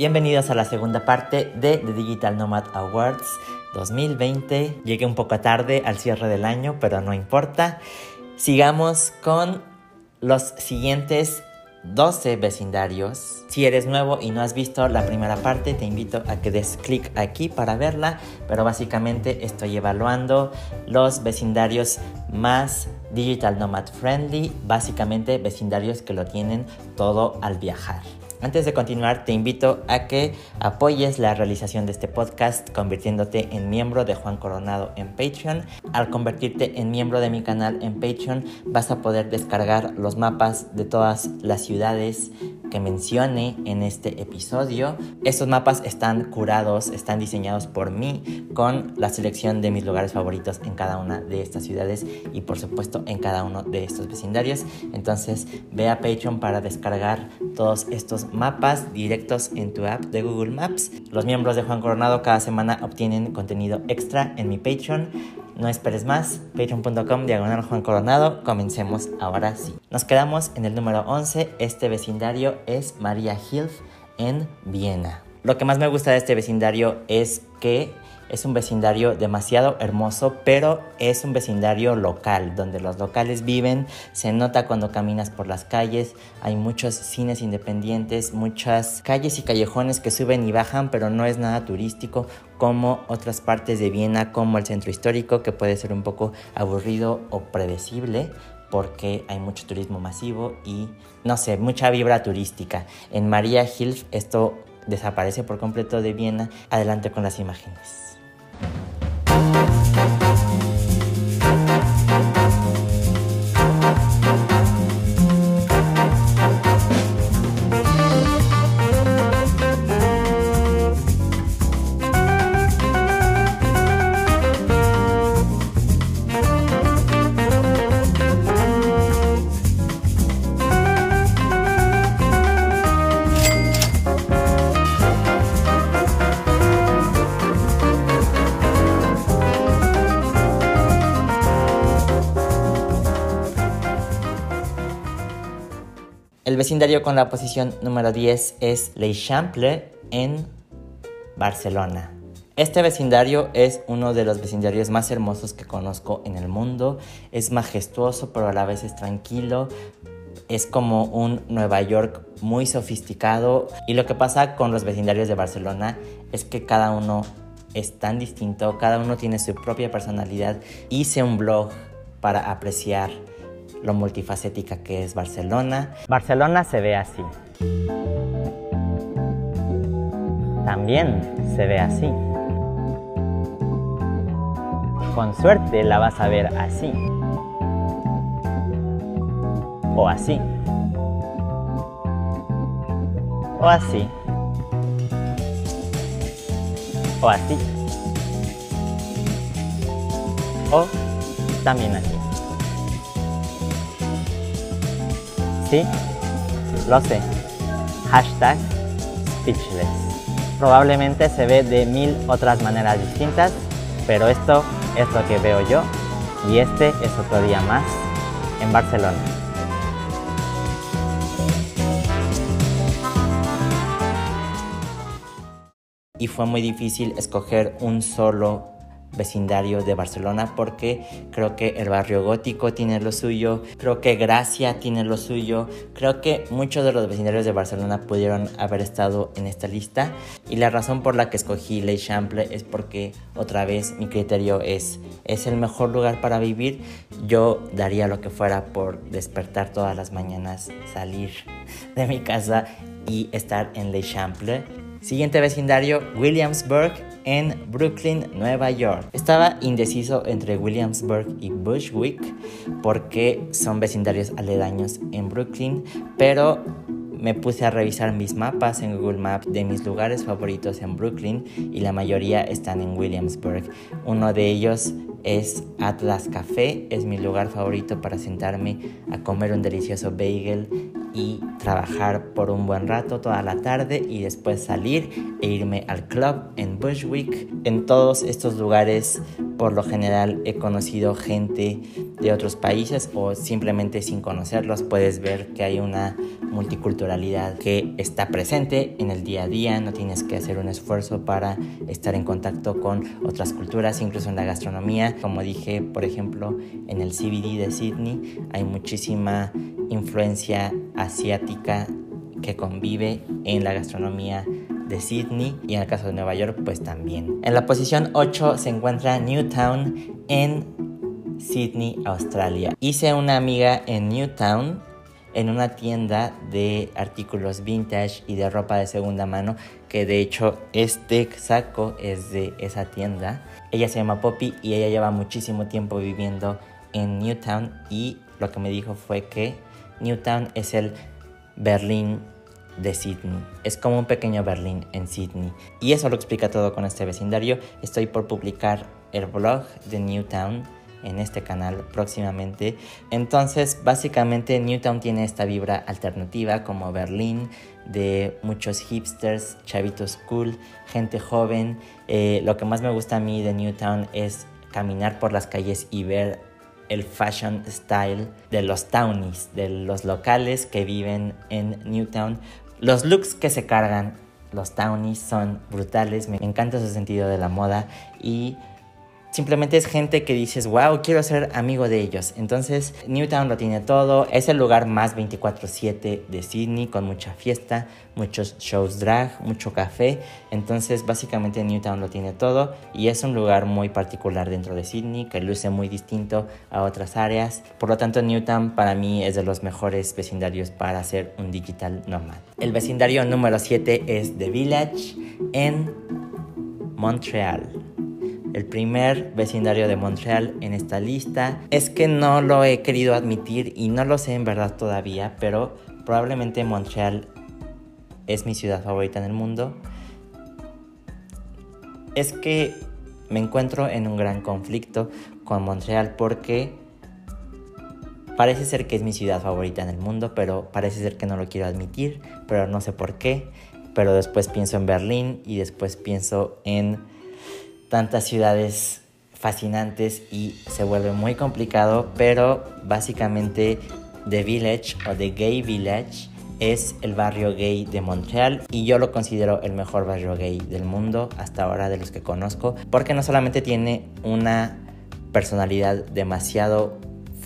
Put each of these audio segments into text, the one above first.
Bienvenidos a la segunda parte de The Digital Nomad Awards 2020. Llegué un poco tarde al cierre del año, pero no importa. Sigamos con los siguientes 12 vecindarios. Si eres nuevo y no has visto la primera parte, te invito a que des clic aquí para verla, pero básicamente estoy evaluando los vecindarios más digital nomad friendly, básicamente vecindarios que lo tienen todo al viajar. Antes de continuar, te invito a que apoyes la realización de este podcast convirtiéndote en miembro de Juan Coronado en Patreon. Al convertirte en miembro de mi canal en Patreon, vas a poder descargar los mapas de todas las ciudades que mencione en este episodio. Estos mapas están curados, están diseñados por mí con la selección de mis lugares favoritos en cada una de estas ciudades y por supuesto en cada uno de estos vecindarios. Entonces ve a Patreon para descargar todos estos mapas directos en tu app de Google Maps. Los miembros de Juan Coronado cada semana obtienen contenido extra en mi Patreon. No esperes más, patreon.com diagonal Juan Coronado. Comencemos ahora sí. Nos quedamos en el número 11. Este vecindario es María Hilf en Viena. Lo que más me gusta de este vecindario es que es un vecindario demasiado hermoso, pero es un vecindario local, donde los locales viven, se nota cuando caminas por las calles, hay muchos cines independientes, muchas calles y callejones que suben y bajan, pero no es nada turístico como otras partes de Viena, como el centro histórico, que puede ser un poco aburrido o predecible porque hay mucho turismo masivo y, no sé, mucha vibra turística. En María Hilf esto desaparece por completo de Viena. Adelante con las imágenes. El vecindario con la posición número 10 es L'Eixample en Barcelona. Este vecindario es uno de los vecindarios más hermosos que conozco en el mundo. Es majestuoso, pero a la vez es tranquilo. Es como un Nueva York muy sofisticado. Y lo que pasa con los vecindarios de Barcelona es que cada uno es tan distinto, cada uno tiene su propia personalidad. Hice un blog para apreciar lo multifacética que es Barcelona. Barcelona se ve así. También se ve así. Con suerte la vas a ver así. O así. O así. O así. O también así. Sí, lo sé. Hashtag speechless. Probablemente se ve de mil otras maneras distintas, pero esto es lo que veo yo y este es otro día más en Barcelona. Y fue muy difícil escoger un solo vecindario de Barcelona porque creo que el barrio gótico tiene lo suyo, creo que Gracia tiene lo suyo, creo que muchos de los vecindarios de Barcelona pudieron haber estado en esta lista y la razón por la que escogí Le Chample es porque otra vez mi criterio es es el mejor lugar para vivir, yo daría lo que fuera por despertar todas las mañanas, salir de mi casa y estar en Le Chample. Siguiente vecindario, Williamsburg en Brooklyn, Nueva York. Estaba indeciso entre Williamsburg y Bushwick porque son vecindarios aledaños en Brooklyn, pero me puse a revisar mis mapas en Google Maps de mis lugares favoritos en Brooklyn y la mayoría están en Williamsburg. Uno de ellos es Atlas Café, es mi lugar favorito para sentarme a comer un delicioso bagel y trabajar por un buen rato toda la tarde y después salir e irme al club en Bushwick. En todos estos lugares por lo general he conocido gente de otros países o simplemente sin conocerlos puedes ver que hay una multiculturalidad que está presente en el día a día, no tienes que hacer un esfuerzo para estar en contacto con otras culturas, incluso en la gastronomía. Como dije, por ejemplo, en el CBD de Sydney hay muchísima influencia asiática que convive en la gastronomía de Sydney y en el caso de Nueva York pues también. En la posición 8 se encuentra Newtown en Sydney, Australia. Hice una amiga en Newtown en una tienda de artículos vintage y de ropa de segunda mano, que de hecho este saco es de esa tienda. Ella se llama Poppy y ella lleva muchísimo tiempo viviendo en Newtown y lo que me dijo fue que Newtown es el Berlín de Sydney. Es como un pequeño Berlín en Sydney. Y eso lo explica todo con este vecindario. Estoy por publicar el blog de Newtown en este canal próximamente. Entonces, básicamente Newtown tiene esta vibra alternativa como Berlín, de muchos hipsters, chavitos cool, gente joven. Eh, lo que más me gusta a mí de Newtown es caminar por las calles y ver el fashion style de los townies, de los locales que viven en Newtown. Los looks que se cargan los townies son brutales, me encanta su sentido de la moda y Simplemente es gente que dices, wow, quiero ser amigo de ellos. Entonces, Newtown lo tiene todo. Es el lugar más 24/7 de Sydney, con mucha fiesta, muchos shows drag, mucho café. Entonces, básicamente Newtown lo tiene todo y es un lugar muy particular dentro de Sydney que luce muy distinto a otras áreas. Por lo tanto, Newtown para mí es de los mejores vecindarios para ser un digital nomad. El vecindario número 7 es The Village en Montreal el primer vecindario de Montreal en esta lista. Es que no lo he querido admitir y no lo sé en verdad todavía, pero probablemente Montreal es mi ciudad favorita en el mundo. Es que me encuentro en un gran conflicto con Montreal porque parece ser que es mi ciudad favorita en el mundo, pero parece ser que no lo quiero admitir, pero no sé por qué. Pero después pienso en Berlín y después pienso en tantas ciudades fascinantes y se vuelve muy complicado, pero básicamente The Village o The Gay Village es el barrio gay de Montreal y yo lo considero el mejor barrio gay del mundo hasta ahora de los que conozco porque no solamente tiene una personalidad demasiado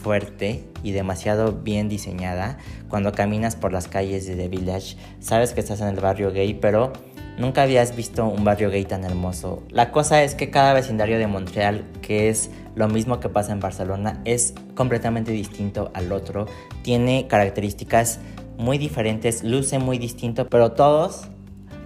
fuerte y demasiado bien diseñada cuando caminas por las calles de The Village sabes que estás en el barrio gay pero Nunca habías visto un barrio gay tan hermoso. La cosa es que cada vecindario de Montreal, que es lo mismo que pasa en Barcelona, es completamente distinto al otro. Tiene características muy diferentes, luce muy distinto, pero todos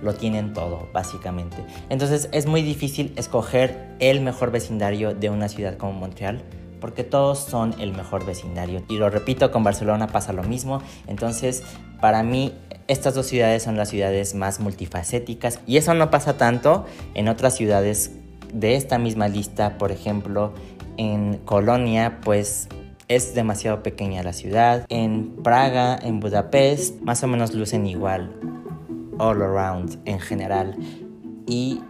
lo tienen todo, básicamente. Entonces es muy difícil escoger el mejor vecindario de una ciudad como Montreal porque todos son el mejor vecindario. Y lo repito, con Barcelona pasa lo mismo. Entonces, para mí, estas dos ciudades son las ciudades más multifacéticas y eso no pasa tanto en otras ciudades de esta misma lista. Por ejemplo, en Colonia, pues es demasiado pequeña la ciudad. En Praga, en Budapest, más o menos lucen igual. All around en general. Y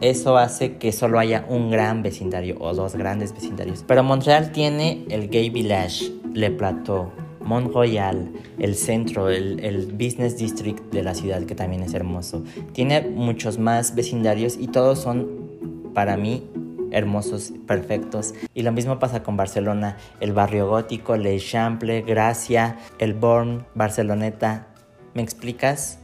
eso hace que solo haya un gran vecindario o dos grandes vecindarios. Pero Montreal tiene el Gay Village, Le Plateau, Mont Royal, el centro, el, el, Business District de la ciudad que también es hermoso. Tiene muchos más vecindarios y todos son para mí hermosos, perfectos. Y lo mismo pasa con Barcelona, el barrio gótico, Le Chample, Gracia, el Born, Barceloneta. ¿Me explicas?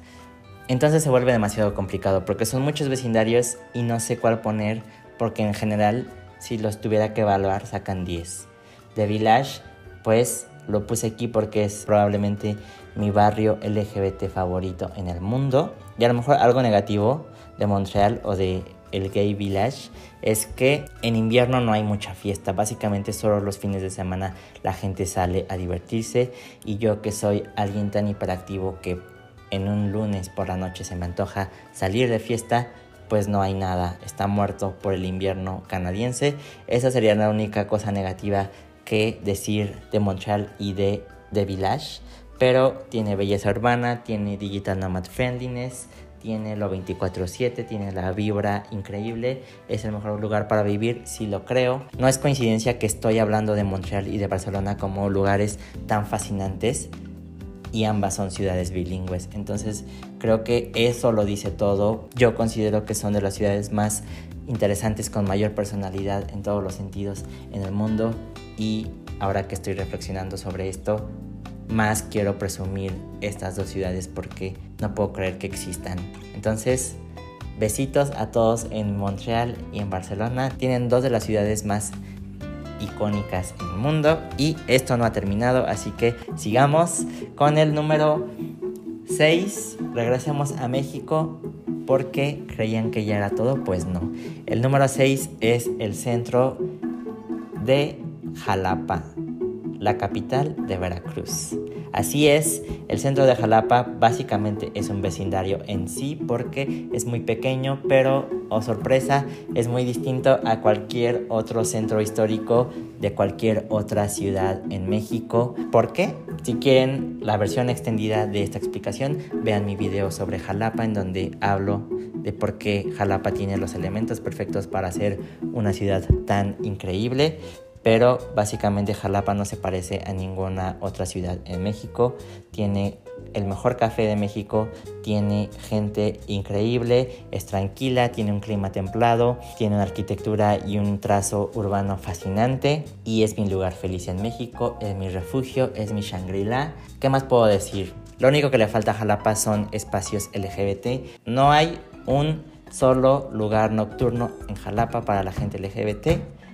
Entonces se vuelve demasiado complicado porque son muchos vecindarios y no sé cuál poner porque en general si los tuviera que evaluar sacan 10. De Village pues lo puse aquí porque es probablemente mi barrio LGBT favorito en el mundo. Y a lo mejor algo negativo de Montreal o de el Gay Village es que en invierno no hay mucha fiesta, básicamente solo los fines de semana la gente sale a divertirse y yo que soy alguien tan hiperactivo que en un lunes por la noche se me antoja salir de fiesta, pues no hay nada, está muerto por el invierno canadiense. Esa sería la única cosa negativa que decir de Montreal y de, de Village. pero tiene belleza urbana, tiene digital nomad friendliness, tiene lo 24/7, tiene la vibra increíble, es el mejor lugar para vivir, si lo creo. No es coincidencia que estoy hablando de Montreal y de Barcelona como lugares tan fascinantes y ambas son ciudades bilingües. Entonces creo que eso lo dice todo. Yo considero que son de las ciudades más interesantes con mayor personalidad en todos los sentidos en el mundo y ahora que estoy reflexionando sobre esto, más quiero presumir estas dos ciudades porque no puedo creer que existan. Entonces, besitos a todos en Montreal y en Barcelona. Tienen dos de las ciudades más icónicas en el mundo y esto no ha terminado, así que sigamos con el número 6. Regresemos a México porque creían que ya era todo, pues no. El número 6 es el centro de Jalapa la capital de Veracruz. Así es, el centro de Jalapa básicamente es un vecindario en sí porque es muy pequeño, pero, oh sorpresa, es muy distinto a cualquier otro centro histórico de cualquier otra ciudad en México. ¿Por qué? Si quieren la versión extendida de esta explicación, vean mi video sobre Jalapa en donde hablo de por qué Jalapa tiene los elementos perfectos para ser una ciudad tan increíble pero básicamente Jalapa no se parece a ninguna otra ciudad en México. Tiene el mejor café de México, tiene gente increíble, es tranquila, tiene un clima templado, tiene una arquitectura y un trazo urbano fascinante y es mi lugar feliz en México, es mi refugio, es mi Shangri-La. ¿Qué más puedo decir? Lo único que le falta a Jalapa son espacios LGBT. No hay un solo lugar nocturno en Jalapa para la gente LGBT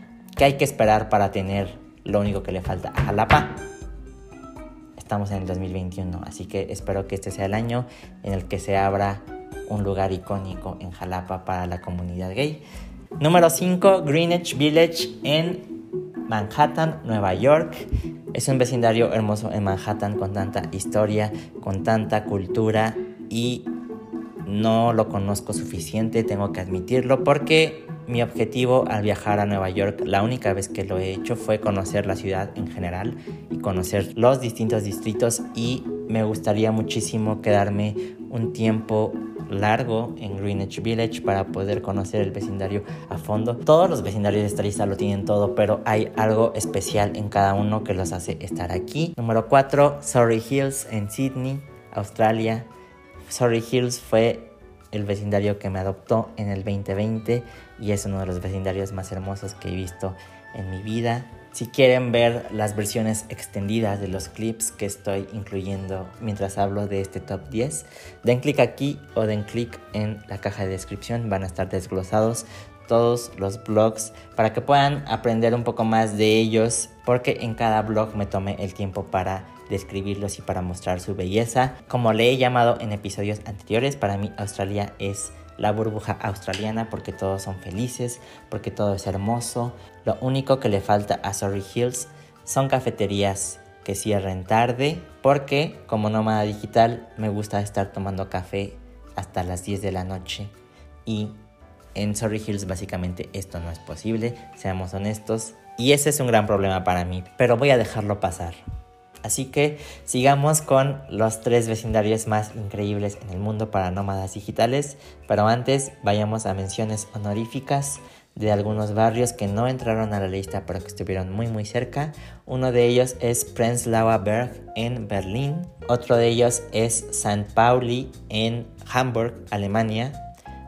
¿Qué hay que esperar para tener lo único que le falta a Jalapa? Estamos en el 2021, así que espero que este sea el año en el que se abra un lugar icónico en Jalapa para la comunidad gay. Número 5, Greenwich Village en Manhattan, Nueva York. Es un vecindario hermoso en Manhattan con tanta historia, con tanta cultura y no lo conozco suficiente, tengo que admitirlo, porque mi objetivo al viajar a Nueva York, la única vez que lo he hecho fue conocer la ciudad en general y conocer los distintos distritos y me gustaría muchísimo quedarme un tiempo largo en Greenwich Village para poder conocer el vecindario a fondo. Todos los vecindarios de esta lista lo tienen todo, pero hay algo especial en cada uno que los hace estar aquí. Número 4, Surrey Hills en Sydney, Australia. Surrey Hills fue el vecindario que me adoptó en el 2020 y es uno de los vecindarios más hermosos que he visto en mi vida. Si quieren ver las versiones extendidas de los clips que estoy incluyendo mientras hablo de este top 10, den clic aquí o den clic en la caja de descripción, van a estar desglosados todos los blogs para que puedan aprender un poco más de ellos porque en cada blog me tomé el tiempo para describirlos y para mostrar su belleza. Como le he llamado en episodios anteriores, para mí Australia es la burbuja australiana porque todos son felices, porque todo es hermoso. Lo único que le falta a Surrey Hills son cafeterías que cierren tarde porque como nómada digital me gusta estar tomando café hasta las 10 de la noche y en Surrey Hills básicamente esto no es posible, seamos honestos, y ese es un gran problema para mí, pero voy a dejarlo pasar. Así que sigamos con los tres vecindarios más increíbles en el mundo para nómadas digitales, pero antes vayamos a menciones honoríficas de algunos barrios que no entraron a la lista pero que estuvieron muy muy cerca. Uno de ellos es Prenzlauer Berg en Berlín, otro de ellos es St. Pauli en Hamburg, Alemania,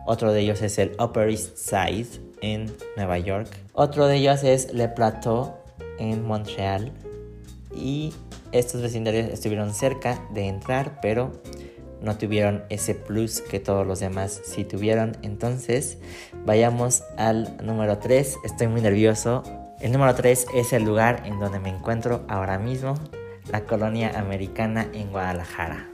otro de ellos es el Upper East Side en Nueva York, otro de ellos es Le Plateau en Montreal y estos vecindarios estuvieron cerca de entrar, pero no tuvieron ese plus que todos los demás sí tuvieron. Entonces, vayamos al número 3. Estoy muy nervioso. El número 3 es el lugar en donde me encuentro ahora mismo, la colonia americana en Guadalajara.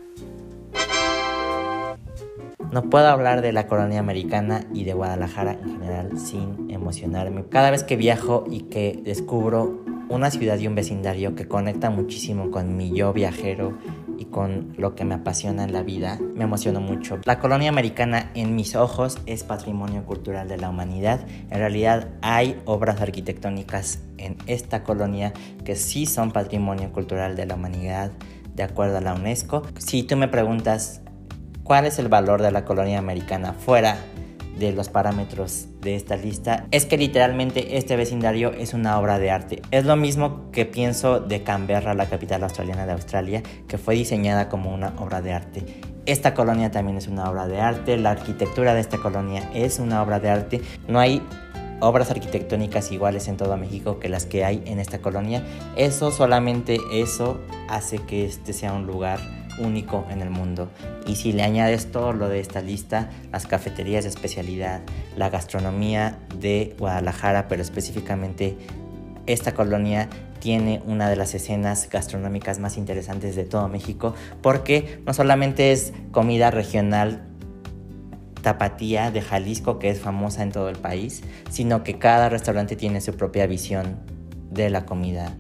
No puedo hablar de la colonia americana y de Guadalajara en general sin emocionarme. Cada vez que viajo y que descubro una ciudad y un vecindario que conecta muchísimo con mi yo viajero y con lo que me apasiona en la vida, me emociono mucho. La colonia americana en mis ojos es patrimonio cultural de la humanidad. En realidad hay obras arquitectónicas en esta colonia que sí son patrimonio cultural de la humanidad de acuerdo a la UNESCO. Si tú me preguntas cuál es el valor de la colonia americana fuera de los parámetros de esta lista es que literalmente este vecindario es una obra de arte. Es lo mismo que pienso de Canberra, la capital australiana de Australia, que fue diseñada como una obra de arte. Esta colonia también es una obra de arte, la arquitectura de esta colonia es una obra de arte. No hay obras arquitectónicas iguales en todo México que las que hay en esta colonia. Eso, solamente eso, hace que este sea un lugar único en el mundo. Y si le añades todo lo de esta lista, las cafeterías de especialidad, la gastronomía de Guadalajara, pero específicamente esta colonia tiene una de las escenas gastronómicas más interesantes de todo México porque no solamente es comida regional tapatía de Jalisco que es famosa en todo el país, sino que cada restaurante tiene su propia visión de la comida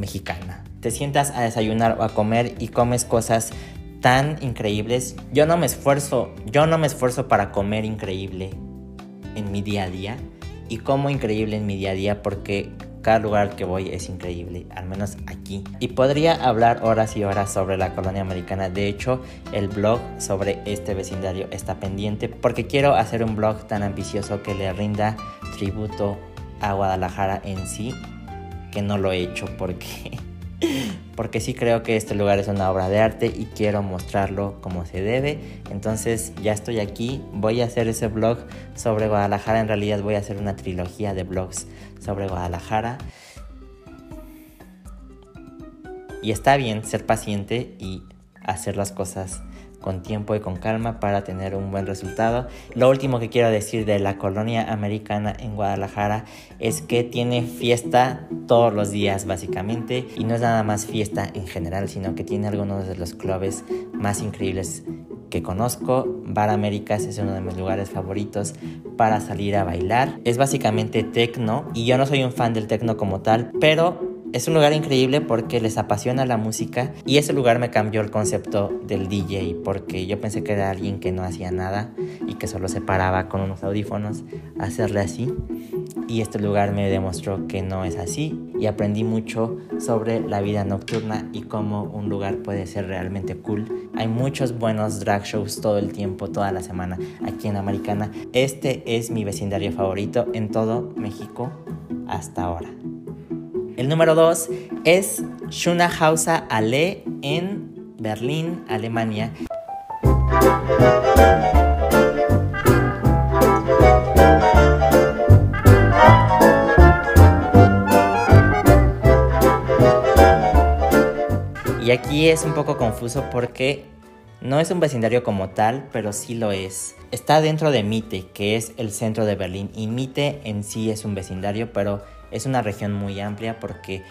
mexicana. Te sientas a desayunar o a comer y comes cosas tan increíbles. Yo no me esfuerzo, yo no me esfuerzo para comer increíble en mi día a día y como increíble en mi día a día porque cada lugar que voy es increíble, al menos aquí. Y podría hablar horas y horas sobre la colonia americana. De hecho, el blog sobre este vecindario está pendiente porque quiero hacer un blog tan ambicioso que le rinda tributo a Guadalajara en sí, que no lo he hecho porque porque sí creo que este lugar es una obra de arte y quiero mostrarlo como se debe. Entonces ya estoy aquí, voy a hacer ese blog sobre Guadalajara, en realidad voy a hacer una trilogía de blogs sobre Guadalajara. Y está bien ser paciente y hacer las cosas con tiempo y con calma para tener un buen resultado. Lo último que quiero decir de la colonia americana en Guadalajara es que tiene fiesta todos los días básicamente y no es nada más fiesta en general, sino que tiene algunos de los clubes más increíbles que conozco. Bar Américas es uno de mis lugares favoritos para salir a bailar. Es básicamente tecno y yo no soy un fan del tecno como tal, pero es un lugar increíble porque les apasiona la música y ese lugar me cambió el concepto del DJ porque yo pensé que era alguien que no hacía nada y que solo se paraba con unos audífonos a hacerle así y este lugar me demostró que no es así y aprendí mucho sobre la vida nocturna y cómo un lugar puede ser realmente cool. Hay muchos buenos drag shows todo el tiempo, toda la semana aquí en Americana. Este es mi vecindario favorito en todo México hasta ahora. El número 2 es Schunahauser Allee en Berlín, Alemania. Y aquí es un poco confuso porque no es un vecindario como tal, pero sí lo es. Está dentro de Mitte, que es el centro de Berlín, y Mitte en sí es un vecindario, pero es una región muy amplia porque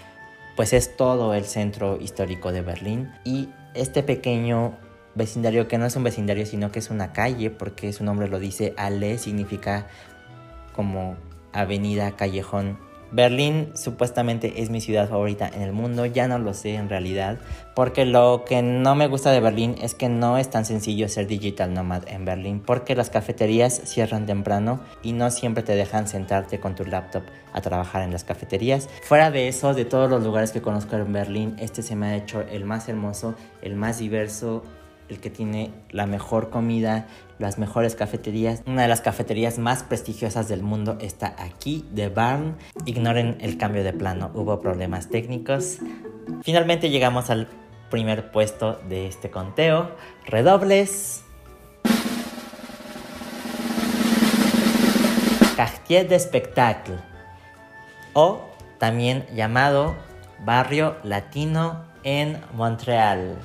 pues es todo el centro histórico de Berlín. Y este pequeño vecindario que no es un vecindario sino que es una calle porque su nombre lo dice, Ale significa como avenida, callejón Berlín supuestamente es mi ciudad favorita en el mundo, ya no lo sé en realidad, porque lo que no me gusta de Berlín es que no es tan sencillo ser digital nomad en Berlín, porque las cafeterías cierran temprano y no siempre te dejan sentarte con tu laptop a trabajar en las cafeterías. Fuera de eso, de todos los lugares que conozco en Berlín, este se me ha hecho el más hermoso, el más diverso, el que tiene la mejor comida, las mejores cafeterías. Una de las cafeterías más prestigiosas del mundo está aquí, de Barn. Ignoren el cambio de plano, hubo problemas técnicos. Finalmente llegamos al primer puesto de este conteo. Redobles. Quartier de o también llamado Barrio Latino en Montreal.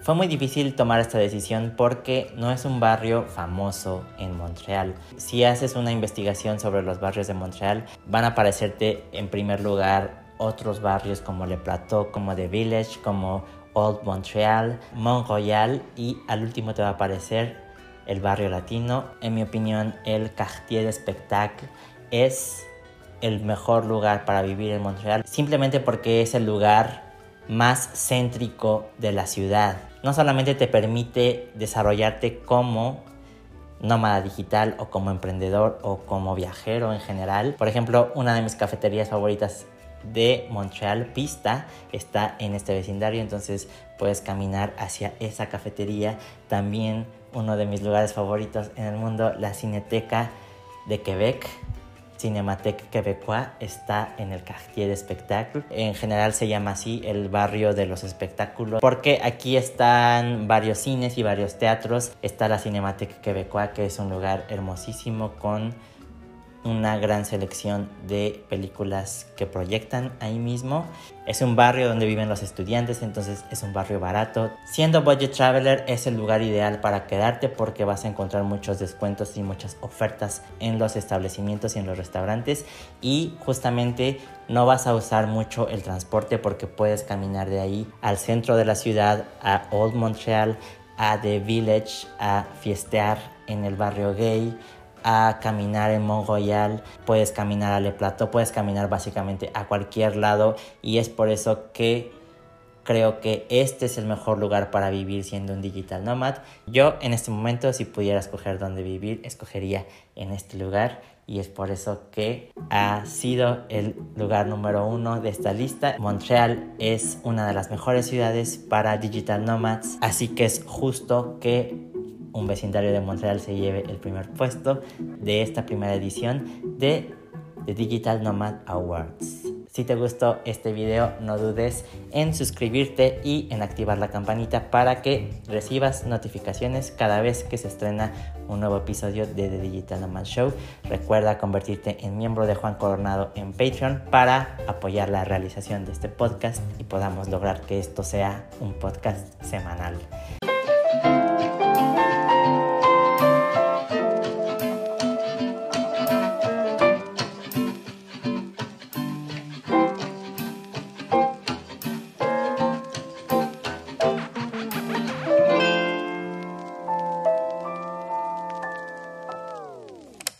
Fue muy difícil tomar esta decisión porque no es un barrio famoso en Montreal. Si haces una investigación sobre los barrios de Montreal, van a aparecerte en primer lugar otros barrios como Le Plateau, como The Village, como Old Montreal, Mont Royal y al último te va a aparecer el barrio latino. En mi opinión, el Quartier de Spectacle es el mejor lugar para vivir en Montreal, simplemente porque es el lugar más céntrico de la ciudad no solamente te permite desarrollarte como nómada digital o como emprendedor o como viajero en general. Por ejemplo, una de mis cafeterías favoritas de Montreal Pista está en este vecindario, entonces puedes caminar hacia esa cafetería. También uno de mis lugares favoritos en el mundo, la Cineteca de Quebec. Cinémathèque Québécois está en el Quartier de Spectacle. En general se llama así el barrio de los espectáculos porque aquí están varios cines y varios teatros. Está la Cinémathèque Québécois que es un lugar hermosísimo con una gran selección de películas que proyectan ahí mismo. Es un barrio donde viven los estudiantes, entonces es un barrio barato. Siendo budget traveler es el lugar ideal para quedarte porque vas a encontrar muchos descuentos y muchas ofertas en los establecimientos y en los restaurantes y justamente no vas a usar mucho el transporte porque puedes caminar de ahí al centro de la ciudad, a Old Montreal, a The Village, a fiestear en el barrio gay, a caminar en Mont puedes caminar a Le Plateau, puedes caminar básicamente a cualquier lado y es por eso que creo que este es el mejor lugar para vivir siendo un digital nomad. Yo en este momento si pudiera escoger dónde vivir, escogería en este lugar y es por eso que ha sido el lugar número uno de esta lista. Montreal es una de las mejores ciudades para digital nomads, así que es justo que un vecindario de Montreal se lleve el primer puesto de esta primera edición de The Digital Nomad Awards. Si te gustó este video, no dudes en suscribirte y en activar la campanita para que recibas notificaciones cada vez que se estrena un nuevo episodio de The Digital Nomad Show. Recuerda convertirte en miembro de Juan Coronado en Patreon para apoyar la realización de este podcast y podamos lograr que esto sea un podcast semanal.